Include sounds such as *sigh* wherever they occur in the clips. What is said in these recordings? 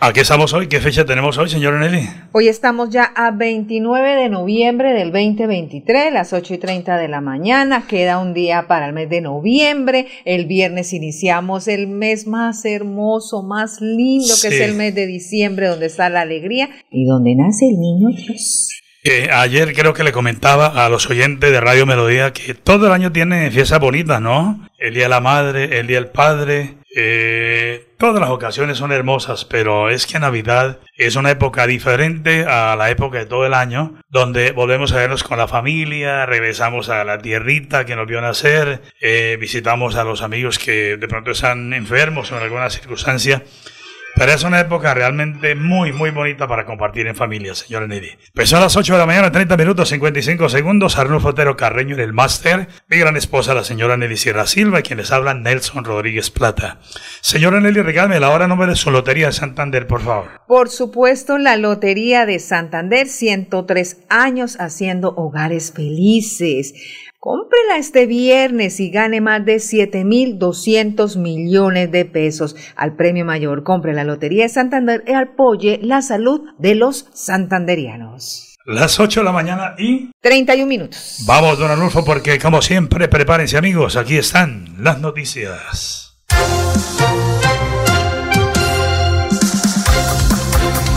¿A qué estamos hoy? ¿Qué fecha tenemos hoy, señor Nelly? Hoy estamos ya a 29 de noviembre del 2023, las 8 y 30 de la mañana. Queda un día para el mes de noviembre. El viernes iniciamos el mes más hermoso, más lindo, que es el mes de diciembre, donde está la alegría y donde nace el niño Dios. Ayer creo que le comentaba a los oyentes de Radio Melodía que todo el año tiene fiestas bonitas, ¿no? El Día de la Madre, el Día del Padre, eh, todas las ocasiones son hermosas, pero es que Navidad es una época diferente a la época de todo el año, donde volvemos a vernos con la familia, regresamos a la tierrita que nos vio nacer, eh, visitamos a los amigos que de pronto están enfermos o en alguna circunstancia. Pero es una época realmente muy, muy bonita para compartir en familia, señora Nelly. Pues a las 8 de la mañana, 30 minutos, 55 segundos. Arnulfo Otero Carreño en el máster. Mi gran esposa, la señora Nelly Sierra Silva, y quien les habla, Nelson Rodríguez Plata. Señora Nelly, regálame la hora nombre de su Lotería de Santander, por favor. Por supuesto, la Lotería de Santander, 103 años haciendo hogares felices. Cómprela este viernes y gane más de 7.200 millones de pesos al premio mayor. Compre la Lotería de Santander y apoye la salud de los santanderianos. Las 8 de la mañana y... 31 minutos. Vamos, don Anulfo, porque como siempre, prepárense amigos, aquí están las noticias.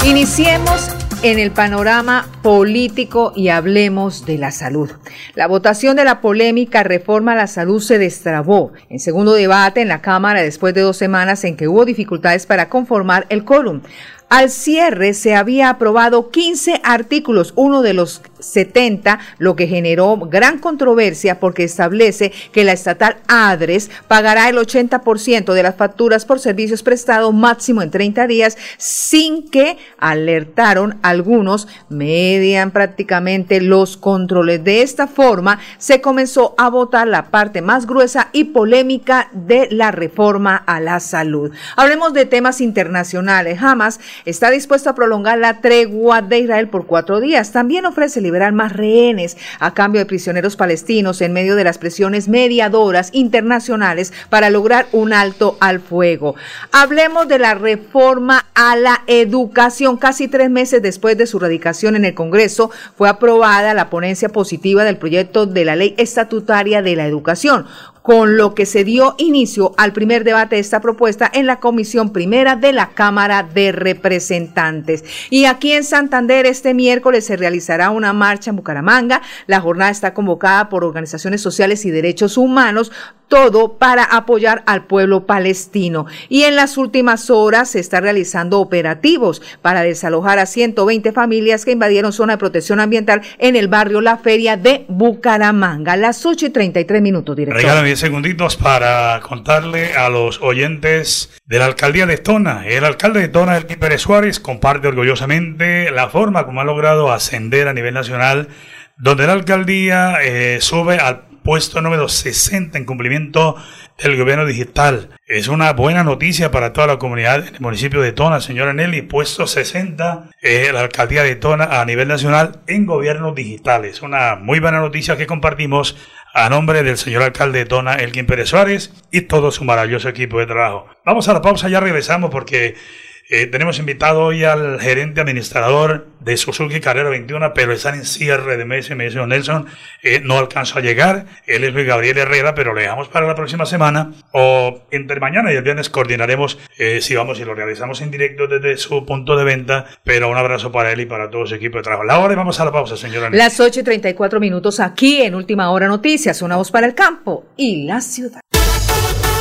Iniciemos en el panorama político y hablemos de la salud. La votación de la polémica reforma a la salud se destrabó en segundo debate en la Cámara después de dos semanas en que hubo dificultades para conformar el quórum. Al cierre se había aprobado 15 artículos, uno de los 70, lo que generó gran controversia porque establece que la estatal ADRES pagará el 80% de las facturas por servicios prestados máximo en 30 días sin que alertaron algunos median prácticamente los controles. De esta forma se comenzó a votar la parte más gruesa y polémica de la reforma a la salud. Hablemos de temas internacionales. Hamas está dispuesto a prolongar la tregua de Israel por cuatro días. También ofrece liberar más rehenes a cambio de prisioneros palestinos en medio de las presiones mediadoras internacionales para lograr un alto al fuego. Hablemos de la reforma a la educación. Casi tres meses después de su radicación en el Congreso, fue aprobada la ponencia positiva del proyecto de la ley estatutaria de la educación con lo que se dio inicio al primer debate de esta propuesta en la Comisión Primera de la Cámara de Representantes. Y aquí en Santander este miércoles se realizará una marcha en Bucaramanga. La jornada está convocada por organizaciones sociales y derechos humanos todo para apoyar al pueblo palestino. Y en las últimas horas se está realizando operativos para desalojar a 120 familias que invadieron zona de protección ambiental en el barrio La Feria de Bucaramanga. Las 8 y 33 minutos, director. 10 segunditos para contarle a los oyentes de la alcaldía de Tona. El alcalde de Tona, el Pérez Suárez, comparte orgullosamente la forma como ha logrado ascender a nivel nacional, donde la alcaldía eh, sube al puesto número 60 en cumplimiento del gobierno digital. Es una buena noticia para toda la comunidad del municipio de Tona, señora Nelly. Puesto 60 eh, la alcaldía de Tona a nivel nacional en gobierno digital. Es una muy buena noticia que compartimos a nombre del señor alcalde de Tona, Elkin Pérez Suárez, y todo su maravilloso equipo de trabajo. Vamos a la pausa, ya regresamos porque eh, tenemos invitado hoy al gerente administrador de Suzuki Carrera 21, pero están en cierre de mes, me dice Nelson, eh, no alcanzó a llegar. Él es Luis Gabriel Herrera, pero le dejamos para la próxima semana o entre mañana y el viernes coordinaremos eh, si vamos y lo realizamos en directo desde su punto de venta. Pero un abrazo para él y para todo su equipo de trabajo. La hora y vamos a la pausa, señora. Las 8 y 34 minutos aquí en Última Hora Noticias, una voz para el campo y la ciudad.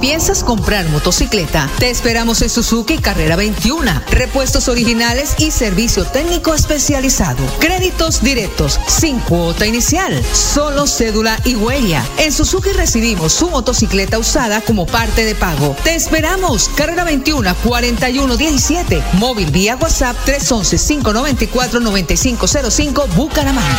Piensas comprar motocicleta, te esperamos en Suzuki Carrera 21. Repuestos originales y servicio técnico especializado. Créditos directos, sin cuota inicial, solo cédula y huella. En Suzuki recibimos su motocicleta usada como parte de pago. Te esperamos. Carrera 21 4117. Móvil vía WhatsApp 311 594 9505 Bucaramanga.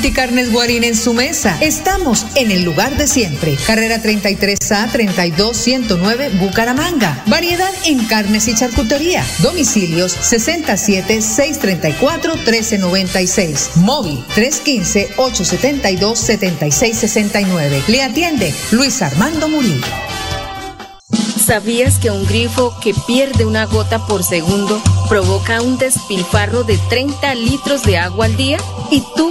Multicarnes Guarín en su mesa. Estamos en el lugar de siempre. Carrera 33A 32109 Bucaramanga. Variedad en carnes y charcutería. Domicilios 67 634 1396. Móvil 315 872 7669. Le atiende Luis Armando Murillo. ¿Sabías que un grifo que pierde una gota por segundo provoca un despilfarro de 30 litros de agua al día? ¿Y tú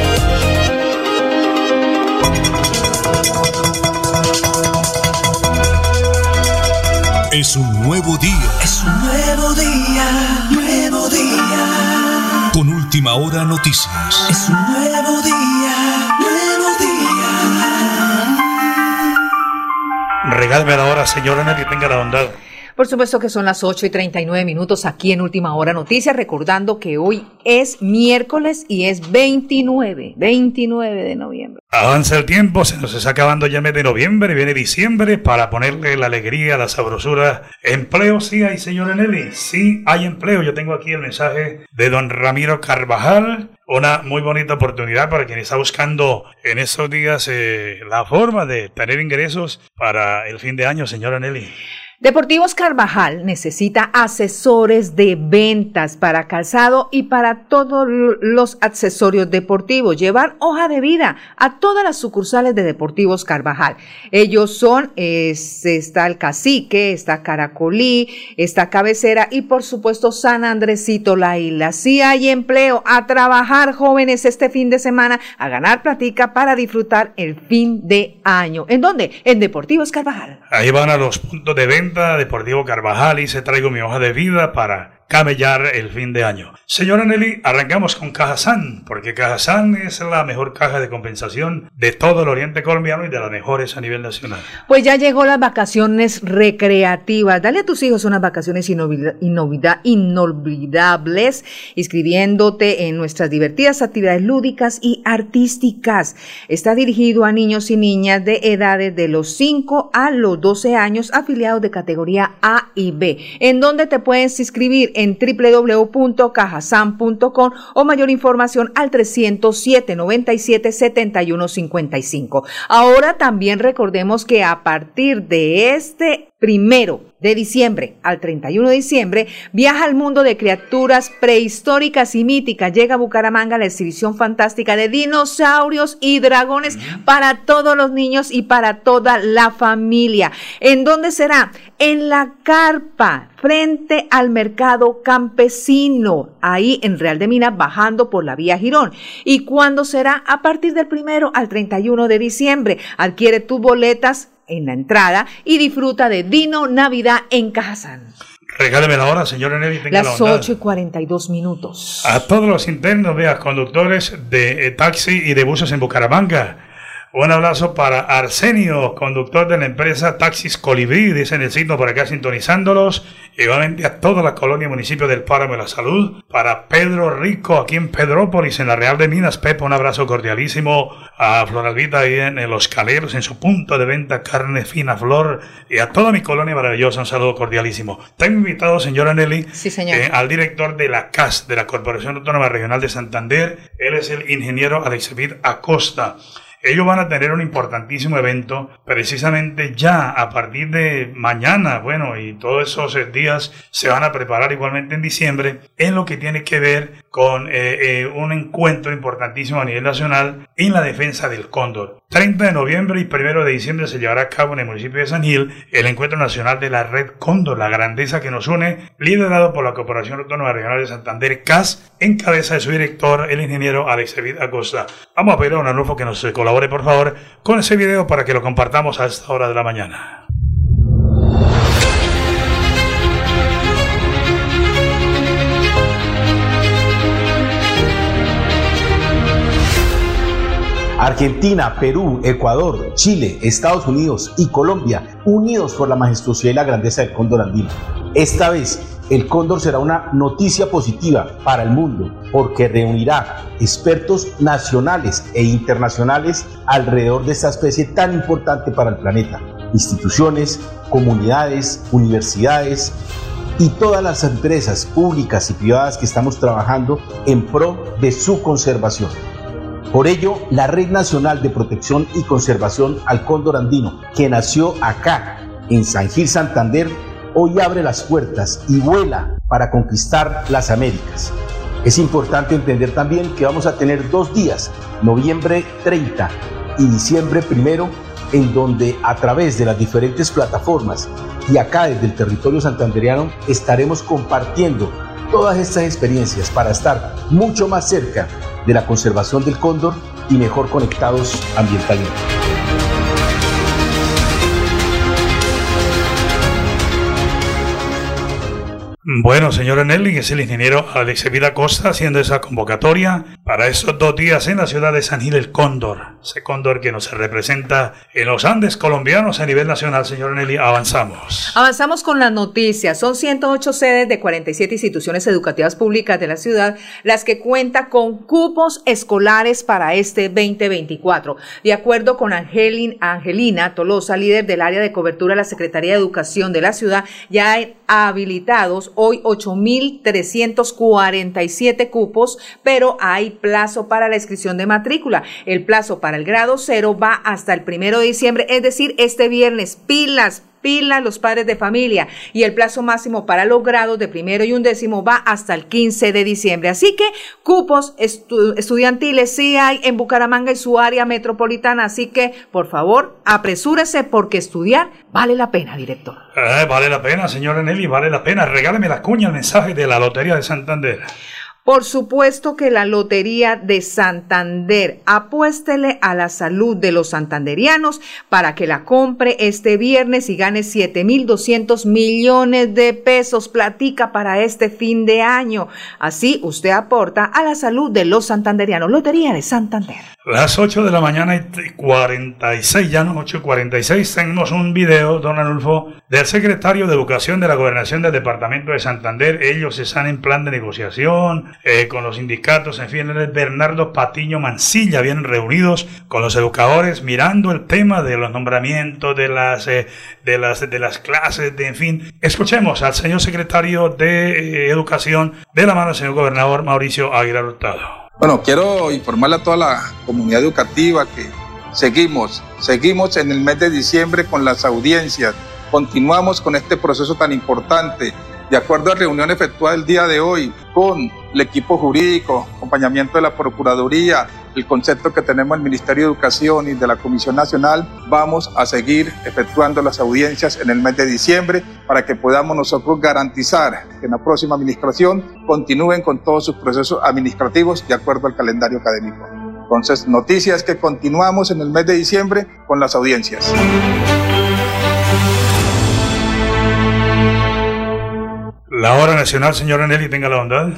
Es un nuevo día. Es un nuevo día, nuevo día. Con última hora noticias. Es un nuevo día, nuevo día. Regálme la hora, señora Nelly, tenga la bondad. Por supuesto que son las 8 y 39 minutos aquí en Última Hora Noticias, recordando que hoy es miércoles y es 29, 29 de noviembre. Avanza el tiempo, se nos está acabando ya mes de noviembre, viene diciembre para ponerle la alegría, la sabrosura. Empleo sí hay, señora Nelly, sí hay empleo. Yo tengo aquí el mensaje de don Ramiro Carvajal, una muy bonita oportunidad para quien está buscando en estos días eh, la forma de tener ingresos para el fin de año, señora Nelly. Deportivos Carvajal necesita asesores de ventas para calzado y para todos los accesorios deportivos. Llevar hoja de vida a todas las sucursales de Deportivos Carvajal. Ellos son, está el Cacique, está Caracolí, está Cabecera y por supuesto San Andresito, la isla. Si hay empleo, a trabajar jóvenes este fin de semana, a ganar platica para disfrutar el fin de año. ¿En dónde? En Deportivos Carvajal. Ahí van a los puntos de venta Deportivo Carvajal y se traigo mi hoja de vida para camellar el fin de año. Señora Nelly, arrancamos con Cajazán, porque Cajazán es la mejor caja de compensación de todo el oriente colombiano y de las mejores a nivel nacional. Pues ya llegó las vacaciones recreativas. Dale a tus hijos unas vacaciones inolvidables, inscribiéndote en nuestras divertidas actividades lúdicas y artísticas. Está dirigido a niños y niñas de edades de los 5 a los 12 años afiliados de categoría A y B, en donde te puedes inscribir en www.cajasan.com o mayor información al 307 97 71 55. Ahora también recordemos que a partir de este primero de diciembre al 31 de diciembre, viaja al mundo de criaturas prehistóricas y míticas. Llega a Bucaramanga la exhibición fantástica de dinosaurios y dragones para todos los niños y para toda la familia. ¿En dónde será? En la carpa, frente al mercado campesino, ahí en Real de Minas, bajando por la vía Girón. ¿Y cuándo será? A partir del primero al 31 de diciembre. Adquiere tus boletas en la entrada y disfruta de Dino Navidad en Cajazán. Regáleme la hora, señora Nelly. Las la 8 y 42 minutos. A todos los internos, vea, conductores de eh, taxi y de buses en Bucaramanga un abrazo para Arsenio, conductor de la empresa Taxis Colibrí, dicen el signo por acá sintonizándolos. Igualmente a toda la colonia y municipio del Páramo de la Salud. Para Pedro Rico, aquí en Pedrópolis, en la Real de Minas. Pepe, un abrazo cordialísimo. A Floralvita ahí en, Los Caleros, en su punto de venta carne fina flor. Y a toda mi colonia maravillosa, un saludo cordialísimo. Tengo invitado, señora Nelly, sí, señor. Eh, al director de la CAS, de la Corporación Autónoma Regional de Santander. Él es el ingeniero Alexevir Acosta. Ellos van a tener un importantísimo evento precisamente ya a partir de mañana, bueno, y todos esos días se van a preparar igualmente en diciembre en lo que tiene que ver con eh, eh, un encuentro importantísimo a nivel nacional en la defensa del cóndor. 30 de noviembre y 1 de diciembre se llevará a cabo en el municipio de San Gil el encuentro nacional de la Red Cóndor, la grandeza que nos une, liderado por la Corporación Autónoma Regional de Santander, CAS, en cabeza de su director, el ingeniero Alex Acosta. Vamos a pedir a un Arnulfo que nos colabore por favor con ese video para que lo compartamos a esta hora de la mañana. Argentina, Perú, Ecuador, Chile, Estados Unidos y Colombia, unidos por la majestuosidad y la grandeza del cóndor andino. Esta vez, el cóndor será una noticia positiva para el mundo porque reunirá expertos nacionales e internacionales alrededor de esta especie tan importante para el planeta. Instituciones, comunidades, universidades y todas las empresas públicas y privadas que estamos trabajando en pro de su conservación. Por ello, la Red Nacional de Protección y Conservación al Cóndor Andino, que nació acá, en San Gil Santander, hoy abre las puertas y vuela para conquistar las Américas. Es importante entender también que vamos a tener dos días, noviembre 30 y diciembre 1, en donde a través de las diferentes plataformas y acá desde el territorio santandereano estaremos compartiendo todas estas experiencias para estar mucho más cerca de la conservación del cóndor y mejor conectados ambientalmente. Bueno, señora Nelly, es el ingeniero Alex Vida Costa haciendo esa convocatoria para esos dos días en la ciudad de San Gil el Cóndor. Ese cóndor que nos representa en los Andes colombianos a nivel nacional. Señora Nelly, avanzamos. Avanzamos con las noticias. Son 108 sedes de 47 instituciones educativas públicas de la ciudad las que cuenta con cupos escolares para este 2024. De acuerdo con Angelin, Angelina Tolosa, líder del área de cobertura de la Secretaría de Educación de la ciudad, ya hay habilitados hoy 8.347 cupos, pero hay plazo para la inscripción de matrícula. El plazo para el grado cero va hasta el primero de diciembre, es decir, este viernes. Pilas, pilas los padres de familia y el plazo máximo para los grados de primero y undécimo va hasta el 15 de diciembre. Así que cupos estudiantiles sí hay en Bucaramanga y su área metropolitana, así que por favor apresúrese porque estudiar vale la pena, director. Eh, vale la pena, señora Nelly, vale la pena. Regáleme la cuña, el mensaje de la Lotería de Santander. Por supuesto que la Lotería de Santander apuéstele a la salud de los santanderianos para que la compre este viernes y gane 7.200 millones de pesos. Platica para este fin de año. Así usted aporta a la salud de los santanderianos. Lotería de Santander. Las 8 de la mañana y 46, ya no 8 y 46, tenemos un video, don Anulfo, del secretario de Educación de la Gobernación del Departamento de Santander. Ellos están en plan de negociación eh, con los sindicatos, en fin, Bernardo Patiño Mancilla, vienen reunidos con los educadores mirando el tema de los nombramientos, de las, eh, de las, de las clases, de, en fin. Escuchemos al señor secretario de eh, Educación de la mano del señor gobernador Mauricio Aguilar Hurtado. Bueno, quiero informarle a toda la comunidad educativa que seguimos, seguimos en el mes de diciembre con las audiencias, continuamos con este proceso tan importante de acuerdo a reunión efectuada el día de hoy con el equipo jurídico, acompañamiento de la Procuraduría, el concepto que tenemos del Ministerio de Educación y de la Comisión Nacional, vamos a seguir efectuando las audiencias en el mes de diciembre para que podamos nosotros garantizar que en la próxima administración continúen con todos sus procesos administrativos de acuerdo al calendario académico. Entonces, noticias que continuamos en el mes de diciembre con las audiencias. La hora nacional, señora Nelly, tenga la bondad.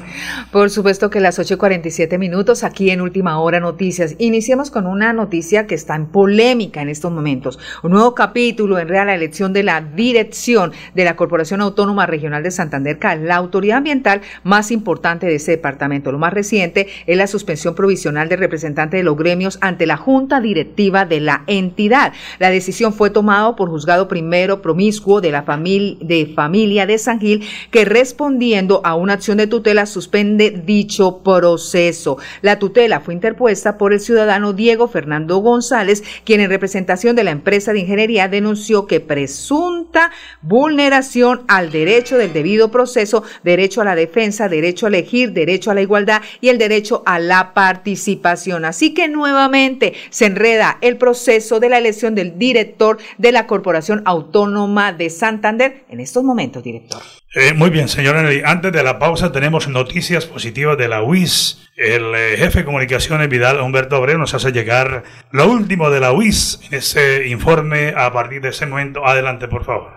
Por supuesto que las 8.47 minutos aquí en Última Hora Noticias. Iniciamos con una noticia que está en polémica en estos momentos. Un nuevo capítulo en real la elección de la dirección de la Corporación Autónoma Regional de Santander, la autoridad ambiental más importante de ese departamento. Lo más reciente es la suspensión provisional del representante de los gremios ante la Junta Directiva de la entidad. La decisión fue tomada por juzgado primero promiscuo de la familia de familia de San Gil que respondiendo a una acción de tutela suspende dicho proceso. La tutela fue interpuesta por el ciudadano Diego Fernando González, quien en representación de la empresa de ingeniería denunció que presunta vulneración al derecho del debido proceso, derecho a la defensa, derecho a elegir, derecho a la igualdad y el derecho a la participación. Así que nuevamente se enreda el proceso de la elección del director de la Corporación Autónoma de Santander en estos momentos, director. Eh, muy bien, señora Nelly. Antes de la pausa tenemos noticias positivas de la UIS. El eh, jefe de comunicaciones Vidal Humberto Obrero nos hace llegar lo último de la UIS en ese informe a partir de ese momento. Adelante, por favor.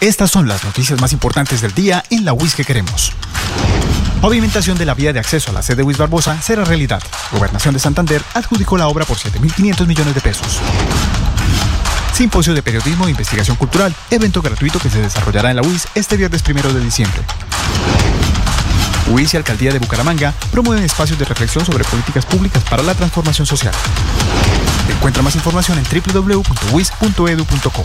Estas son las noticias más importantes del día en la UIS que queremos. Pavimentación de la vía de acceso a la sede de UIS Barbosa será realidad. Gobernación de Santander adjudicó la obra por 7.500 millones de pesos. Simposio de Periodismo e Investigación Cultural, evento gratuito que se desarrollará en la UIS este viernes primero de diciembre. UIS y Alcaldía de Bucaramanga promueven espacios de reflexión sobre políticas públicas para la transformación social. Encuentra más información en www.uis.edu.co.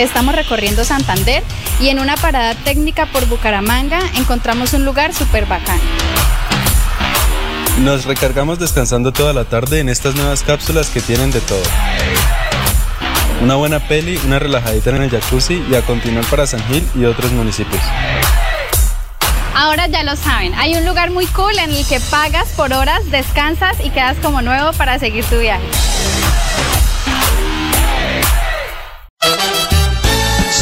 Estamos recorriendo Santander y en una parada técnica por Bucaramanga encontramos un lugar súper bacán. Nos recargamos descansando toda la tarde en estas nuevas cápsulas que tienen de todo. Una buena peli, una relajadita en el jacuzzi y a continuar para San Gil y otros municipios. Ahora ya lo saben, hay un lugar muy cool en el que pagas por horas, descansas y quedas como nuevo para seguir tu viaje.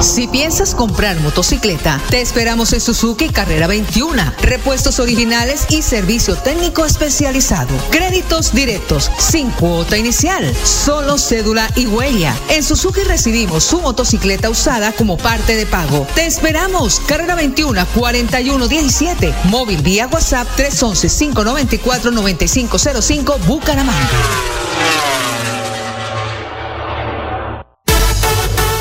Si piensas comprar motocicleta, te esperamos en Suzuki Carrera 21. Repuestos originales y servicio técnico especializado. Créditos directos, sin cuota inicial, solo cédula y huella. En Suzuki recibimos su motocicleta usada como parte de pago. Te esperamos. Carrera 21 4117. Móvil vía WhatsApp 311 594 9505 Bucaramanga.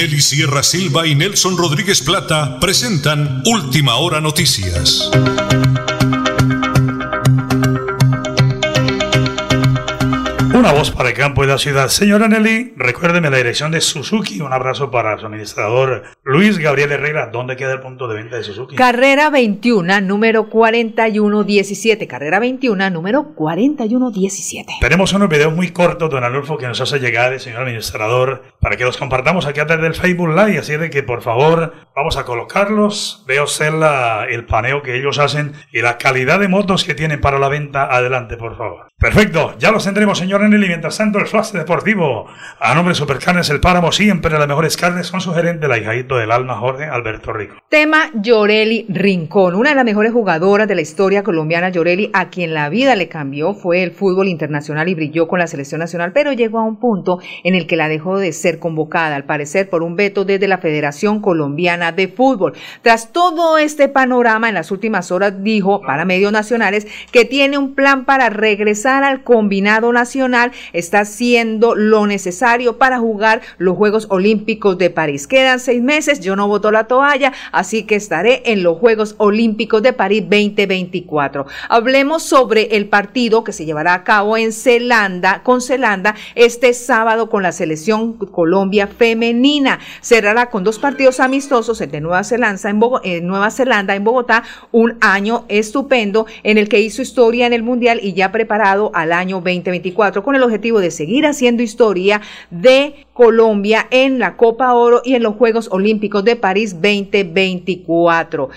Nelly Sierra Silva y Nelson Rodríguez Plata presentan Última Hora Noticias. Una voz para el campo y la ciudad. Señora Nelly, recuérdeme la dirección de Suzuki. Un abrazo para su administrador Luis Gabriel Herrera. ¿Dónde queda el punto de venta de Suzuki? Carrera 21, número 4117. Carrera 21, número 4117. Tenemos unos videos muy cortos, don Alulfo, que nos hace llegar el señor administrador para que los compartamos aquí a través del Facebook Live. Así de que, por favor, vamos a colocarlos. Veo ser la, el paneo que ellos hacen y la calidad de motos que tienen para la venta. Adelante, por favor. Perfecto, ya los tendremos, señor Nelly. Mientras el flash deportivo. A nombre de Supercarnes El Páramo, siempre las mejores carnes, con su gerente, la hijadito del alma, Jorge Alberto Rico. Tema Lloreli Rincón, una de las mejores jugadoras de la historia colombiana. Lloreli, a quien la vida le cambió, fue el fútbol internacional y brilló con la selección nacional, pero llegó a un punto en el que la dejó de ser convocada, al parecer por un veto desde la Federación Colombiana de Fútbol. Tras todo este panorama, en las últimas horas dijo para medios nacionales que tiene un plan para regresar al combinado nacional, está haciendo lo necesario para jugar los Juegos Olímpicos de París. Quedan seis meses, yo no voto la toalla, así que estaré en los Juegos Olímpicos de París 2024. Hablemos sobre el partido que se llevará a cabo en Zelanda, con Zelanda, este sábado con la selección Colombia femenina. Cerrará con dos partidos amistosos, el de Nueva Zelanda en, Bogo en Nueva Zelanda, en Bogotá, un año estupendo en el que hizo historia en el Mundial y ya preparado al año 2024 con el objetivo de seguir haciendo historia de Colombia en la Copa Oro y en los Juegos Olímpicos de París 2024.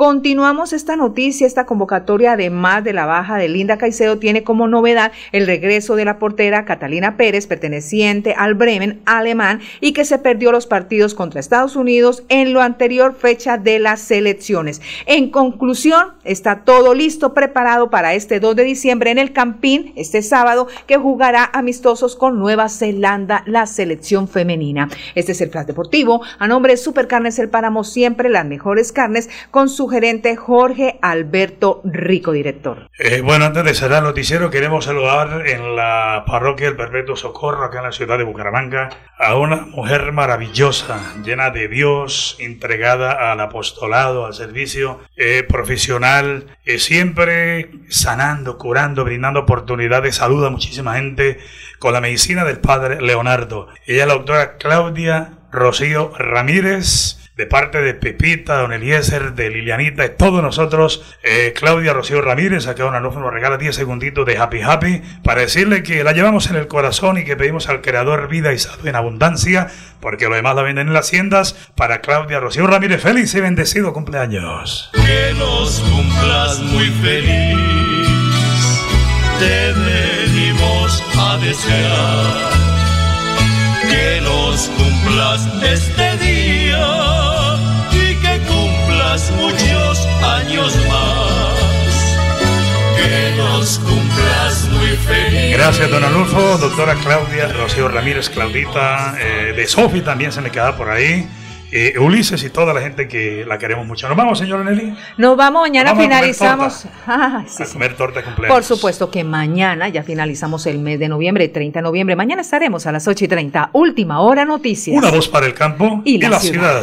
Continuamos esta noticia, esta convocatoria, además de la baja de Linda Caicedo, tiene como novedad el regreso de la portera Catalina Pérez, perteneciente al Bremen alemán y que se perdió los partidos contra Estados Unidos en lo anterior fecha de las selecciones. En conclusión, está todo listo, preparado para este 2 de diciembre en el Campín, este sábado, que jugará amistosos con Nueva Zelanda, la selección femenina. Este es el Flash Deportivo. A nombre de Supercarnes El Páramo, siempre las mejores carnes con su gerente Jorge Alberto Rico, director. Eh, bueno, antes de cerrar el noticiero, queremos saludar en la parroquia del Perpetuo Socorro, acá en la ciudad de Bucaramanga, a una mujer maravillosa, llena de Dios, entregada al apostolado, al servicio eh, profesional, eh, siempre sanando, curando, brindando oportunidades de salud a muchísima gente con la medicina del padre Leonardo. Ella es la doctora Claudia Rocío Ramírez de parte de Pepita, Don Eliezer, de Lilianita, de todos nosotros, eh, Claudia Rocío Ramírez, acá Don Anulfo nos regala 10 segunditos de Happy Happy para decirle que la llevamos en el corazón y que pedimos al Creador vida y salud en abundancia, porque lo demás la venden en las haciendas. Para Claudia Rocío Ramírez, feliz y bendecido cumpleaños. Que los cumplas muy feliz, te venimos a desear. Que los cumplas este día muchos años más. Que nos cumplas muy feliz. Gracias, don Anulfo, doctora Claudia, Rocío Ramírez, Claudita, eh, de Sofi también se me queda por ahí. Eh, Ulises y toda la gente que la queremos mucho. ¿Nos vamos, señora Nelly? Nos vamos, mañana finalizamos. A comer *laughs* torta. A Por supuesto que mañana ya finalizamos el mes de noviembre, 30 de noviembre. Mañana estaremos a las 8 y 30. Última hora noticias. Una voz para el campo y, la, ciudad.